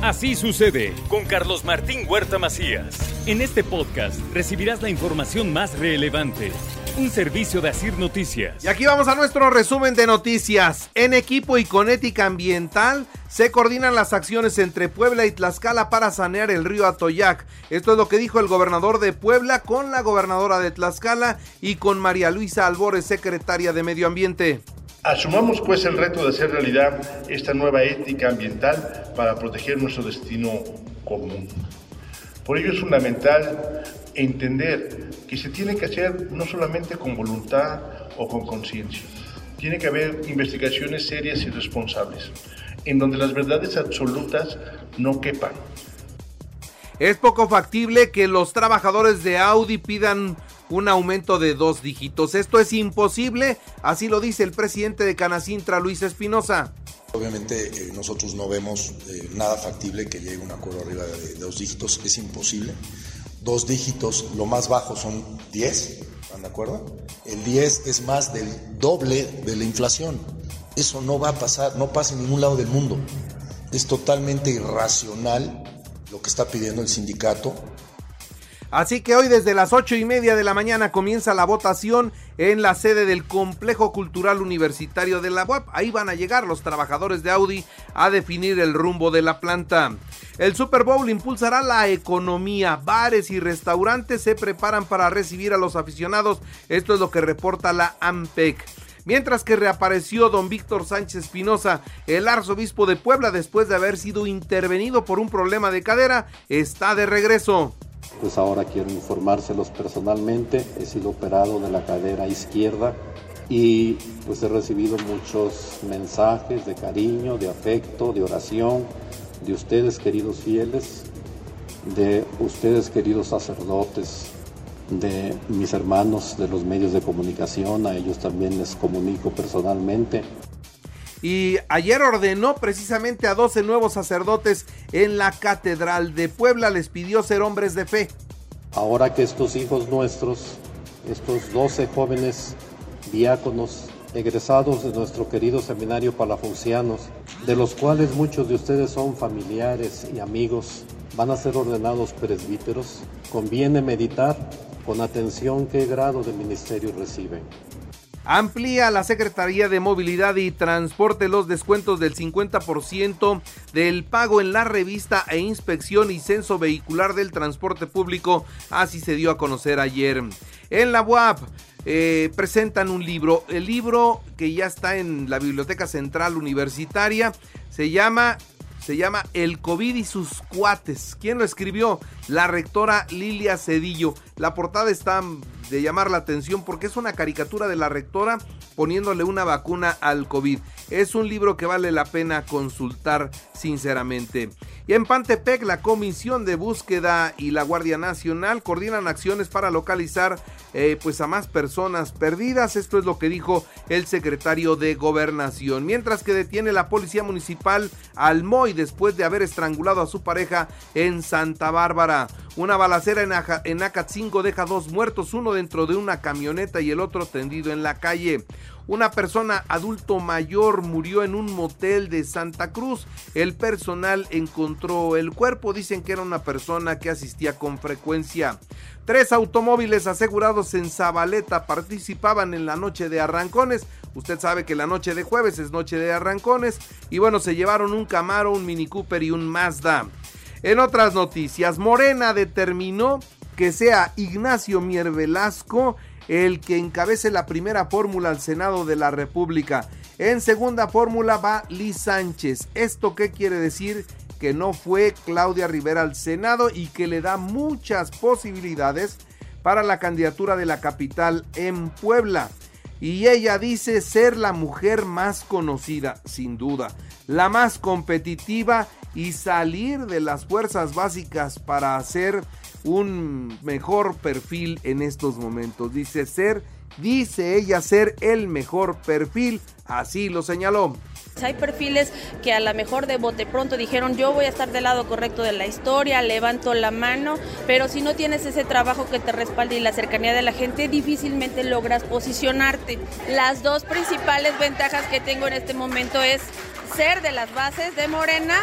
Así sucede con Carlos Martín Huerta Macías. En este podcast recibirás la información más relevante. Un servicio de Asir Noticias. Y aquí vamos a nuestro resumen de noticias. En equipo y con ética ambiental se coordinan las acciones entre Puebla y Tlaxcala para sanear el río Atoyac. Esto es lo que dijo el gobernador de Puebla con la gobernadora de Tlaxcala y con María Luisa Albores, secretaria de Medio Ambiente. Asumamos pues el reto de hacer realidad esta nueva ética ambiental para proteger nuestro destino común. Por ello es fundamental entender que se tiene que hacer no solamente con voluntad o con conciencia, tiene que haber investigaciones serias y responsables, en donde las verdades absolutas no quepan. Es poco factible que los trabajadores de Audi pidan un aumento de dos dígitos. Esto es imposible, así lo dice el presidente de Canacintra, Luis Espinosa. Obviamente eh, nosotros no vemos eh, nada factible que llegue un acuerdo arriba de, dos dígitos, es imposible. Dos dígitos, lo más bajo son 10, ¿están de acuerdo? El 10 es más del doble de la inflación. Eso no va a pasar, no pasa en ningún lado del mundo. Es totalmente irracional lo que está pidiendo el sindicato Así que hoy desde las ocho y media de la mañana comienza la votación en la sede del Complejo Cultural Universitario de la UAP. Ahí van a llegar los trabajadores de Audi a definir el rumbo de la planta. El Super Bowl impulsará la economía. Bares y restaurantes se preparan para recibir a los aficionados. Esto es lo que reporta la AMPEC. Mientras que reapareció don Víctor Sánchez Espinosa, el arzobispo de Puebla, después de haber sido intervenido por un problema de cadera, está de regreso pues ahora quiero informárselos personalmente. He sido operado de la cadera izquierda y pues he recibido muchos mensajes de cariño, de afecto, de oración, de ustedes queridos fieles, de ustedes queridos sacerdotes, de mis hermanos de los medios de comunicación, a ellos también les comunico personalmente y ayer ordenó precisamente a 12 nuevos sacerdotes en la Catedral de Puebla, les pidió ser hombres de fe. Ahora que estos hijos nuestros, estos 12 jóvenes diáconos egresados de nuestro querido seminario palafoxianos, de los cuales muchos de ustedes son familiares y amigos, van a ser ordenados presbíteros, conviene meditar con atención qué grado de ministerio reciben. Amplía la Secretaría de Movilidad y Transporte los descuentos del 50% del pago en la revista e inspección y censo vehicular del transporte público. Así se dio a conocer ayer. En la UAP eh, presentan un libro. El libro que ya está en la Biblioteca Central Universitaria se llama se llama El COVID y sus cuates. ¿Quién lo escribió? La rectora Lilia Cedillo. La portada está de llamar la atención porque es una caricatura de la rectora poniéndole una vacuna al COVID. Es un libro que vale la pena consultar sinceramente. Y en Pantepec, la Comisión de Búsqueda y la Guardia Nacional coordinan acciones para localizar eh, pues a más personas perdidas. Esto es lo que dijo el secretario de Gobernación. Mientras que detiene la Policía Municipal al Moy después de haber estrangulado a su pareja en Santa Bárbara. Una balacera en, en Acatzingo deja dos muertos, uno dentro de una camioneta y el otro tendido en la calle. Una persona adulto mayor murió en un motel de Santa Cruz. El personal encontró el cuerpo. Dicen que era una persona que asistía con frecuencia. Tres automóviles asegurados en Zabaleta participaban en la noche de arrancones. Usted sabe que la noche de jueves es noche de arrancones. Y bueno, se llevaron un Camaro, un Mini Cooper y un Mazda. En otras noticias, Morena determinó que sea Ignacio Mier Velasco el que encabece la primera fórmula al Senado de la República. En segunda fórmula va Liz Sánchez. ¿Esto qué quiere decir? Que no fue Claudia Rivera al Senado y que le da muchas posibilidades para la candidatura de la capital en Puebla. Y ella dice ser la mujer más conocida, sin duda, la más competitiva y salir de las fuerzas básicas para hacer un mejor perfil en estos momentos. Dice ser, dice ella ser el mejor perfil, así lo señaló. Hay perfiles que a lo mejor de bote pronto dijeron yo voy a estar del lado correcto de la historia, levanto la mano, pero si no tienes ese trabajo que te respalde y la cercanía de la gente, difícilmente logras posicionarte. Las dos principales ventajas que tengo en este momento es ser de las bases de Morena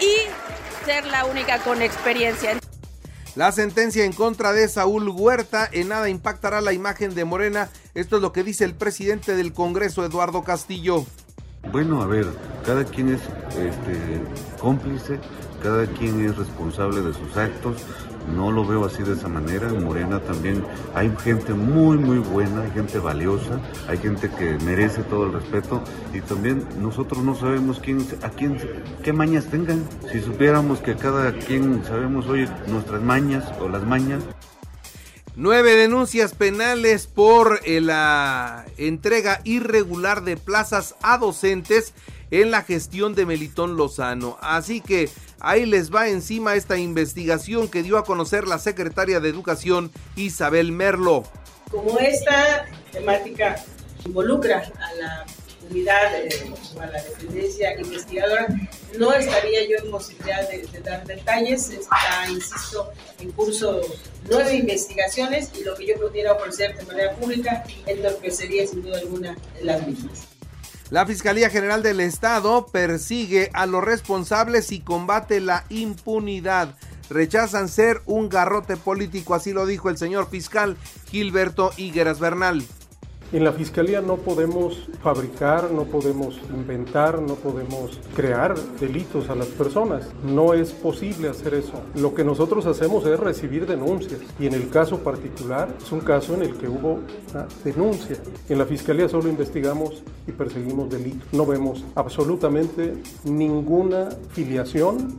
y ser la única con experiencia. La sentencia en contra de Saúl Huerta en nada impactará la imagen de Morena. Esto es lo que dice el presidente del Congreso, Eduardo Castillo. Bueno, a ver, cada quien es este, cómplice, cada quien es responsable de sus actos. No lo veo así de esa manera. En Morena también hay gente muy, muy buena, hay gente valiosa, hay gente que merece todo el respeto y también nosotros no sabemos quién, a quién, qué mañas tengan. Si supiéramos que cada quien sabemos hoy nuestras mañas o las mañas, Nueve denuncias penales por eh, la entrega irregular de plazas a docentes en la gestión de Melitón Lozano. Así que ahí les va encima esta investigación que dio a conocer la secretaria de Educación Isabel Merlo. Como esta temática involucra a la unidad eh, a la dependencia investigadora, no estaría yo en posibilidad de, dar detalles. Está, insisto, en curso nueve investigaciones y lo que yo pudiera ofrecer de manera pública entorpecería sin duda alguna las mismas. La Fiscalía General del Estado persigue a los responsables y combate la impunidad. Rechazan ser un garrote político, así lo dijo el señor fiscal Gilberto Higueras Bernal. En la fiscalía no podemos fabricar, no podemos inventar, no podemos crear delitos a las personas. No es posible hacer eso. Lo que nosotros hacemos es recibir denuncias y en el caso particular es un caso en el que hubo una denuncia. En la fiscalía solo investigamos y perseguimos delitos. No vemos absolutamente ninguna filiación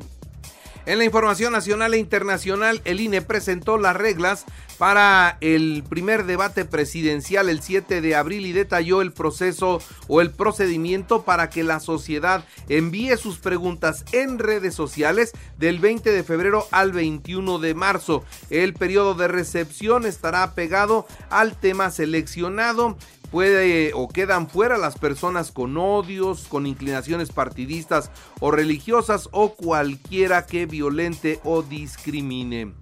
en la información nacional e internacional, el INE presentó las reglas para el primer debate presidencial el 7 de abril y detalló el proceso o el procedimiento para que la sociedad envíe sus preguntas en redes sociales del 20 de febrero al 21 de marzo. El periodo de recepción estará pegado al tema seleccionado puede o quedan fuera las personas con odios, con inclinaciones partidistas o religiosas o cualquiera que violente o discrimine.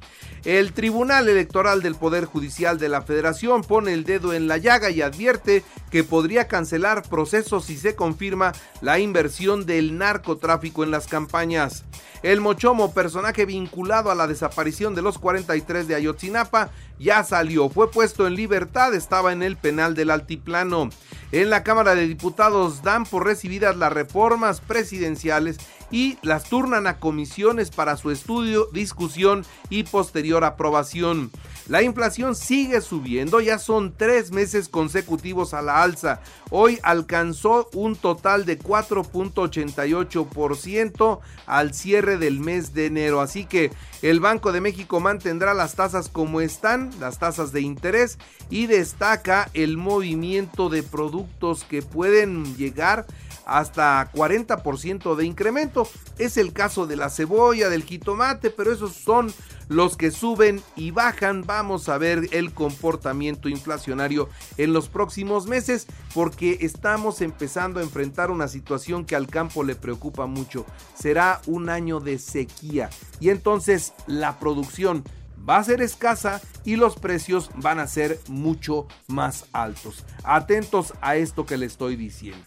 El Tribunal Electoral del Poder Judicial de la Federación pone el dedo en la llaga y advierte que podría cancelar procesos si se confirma la inversión del narcotráfico en las campañas. El Mochomo, personaje vinculado a la desaparición de los 43 de Ayotzinapa, ya salió, fue puesto en libertad, estaba en el penal del Altiplano. En la Cámara de Diputados dan por recibidas las reformas presidenciales y las turnan a comisiones para su estudio, discusión y posterior aprobación. La inflación sigue subiendo, ya son tres meses consecutivos a la alza. Hoy alcanzó un total de 4.88% al cierre del mes de enero. Así que el Banco de México mantendrá las tasas como están, las tasas de interés, y destaca el movimiento de productos que pueden llegar hasta 40% de incremento. Es el caso de la cebolla, del jitomate, pero esos son los que suben y bajan. Vamos a ver el comportamiento inflacionario en los próximos meses porque estamos empezando a enfrentar una situación que al campo le preocupa mucho. Será un año de sequía y entonces la producción va a ser escasa y los precios van a ser mucho más altos. Atentos a esto que le estoy diciendo.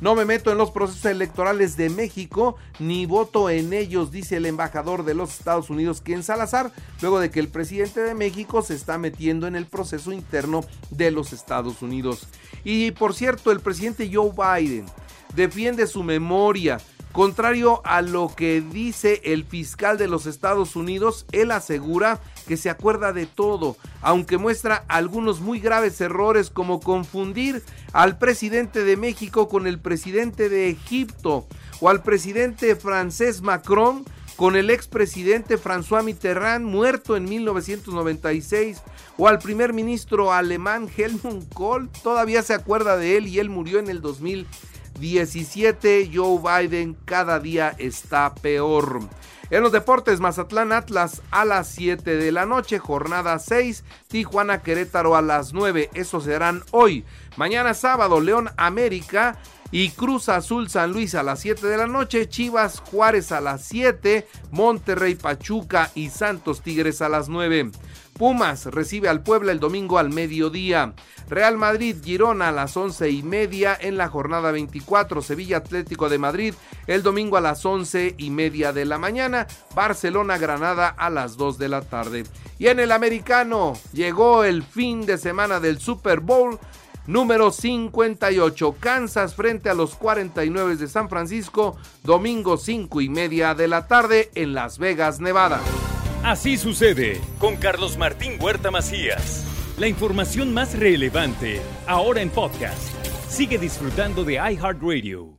No me meto en los procesos electorales de México ni voto en ellos, dice el embajador de los Estados Unidos, Ken Salazar, luego de que el presidente de México se está metiendo en el proceso interno de los Estados Unidos. Y por cierto, el presidente Joe Biden defiende su memoria Contrario a lo que dice el fiscal de los Estados Unidos, él asegura que se acuerda de todo, aunque muestra algunos muy graves errores como confundir al presidente de México con el presidente de Egipto o al presidente francés Macron con el expresidente François Mitterrand muerto en 1996 o al primer ministro alemán Helmut Kohl, todavía se acuerda de él y él murió en el 2000 17, Joe Biden cada día está peor. En los deportes, Mazatlán Atlas a las 7 de la noche, jornada 6, Tijuana Querétaro a las 9, esos serán hoy. Mañana sábado, León América y Cruz Azul San Luis a las 7 de la noche, Chivas Juárez a las 7, Monterrey Pachuca y Santos Tigres a las 9. Pumas recibe al Puebla el domingo al mediodía. Real Madrid Girona a las once y media en la jornada 24. Sevilla Atlético de Madrid el domingo a las once y media de la mañana. Barcelona Granada a las 2 de la tarde. Y en el americano llegó el fin de semana del Super Bowl número 58. Kansas frente a los 49 de San Francisco, domingo 5 y media de la tarde en Las Vegas, Nevada. Así sucede con Carlos Martín Huerta Macías. La información más relevante, ahora en podcast. Sigue disfrutando de iHeartRadio.